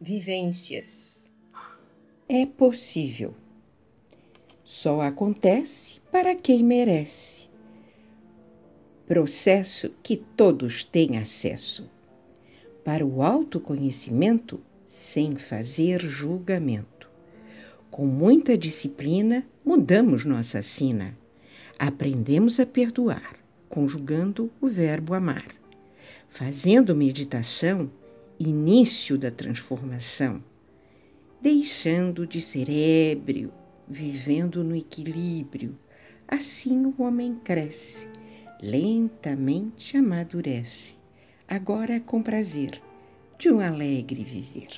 vivências. É possível. Só acontece para quem merece. Processo que todos têm acesso. Para o autoconhecimento sem fazer julgamento. Com muita disciplina, mudamos nossa sina. Aprendemos a perdoar, conjugando o verbo amar. Fazendo meditação, início da transformação. Deixando de ser ébrio, vivendo no equilíbrio. Assim o homem cresce, lentamente amadurece. Agora com prazer de um alegre viver.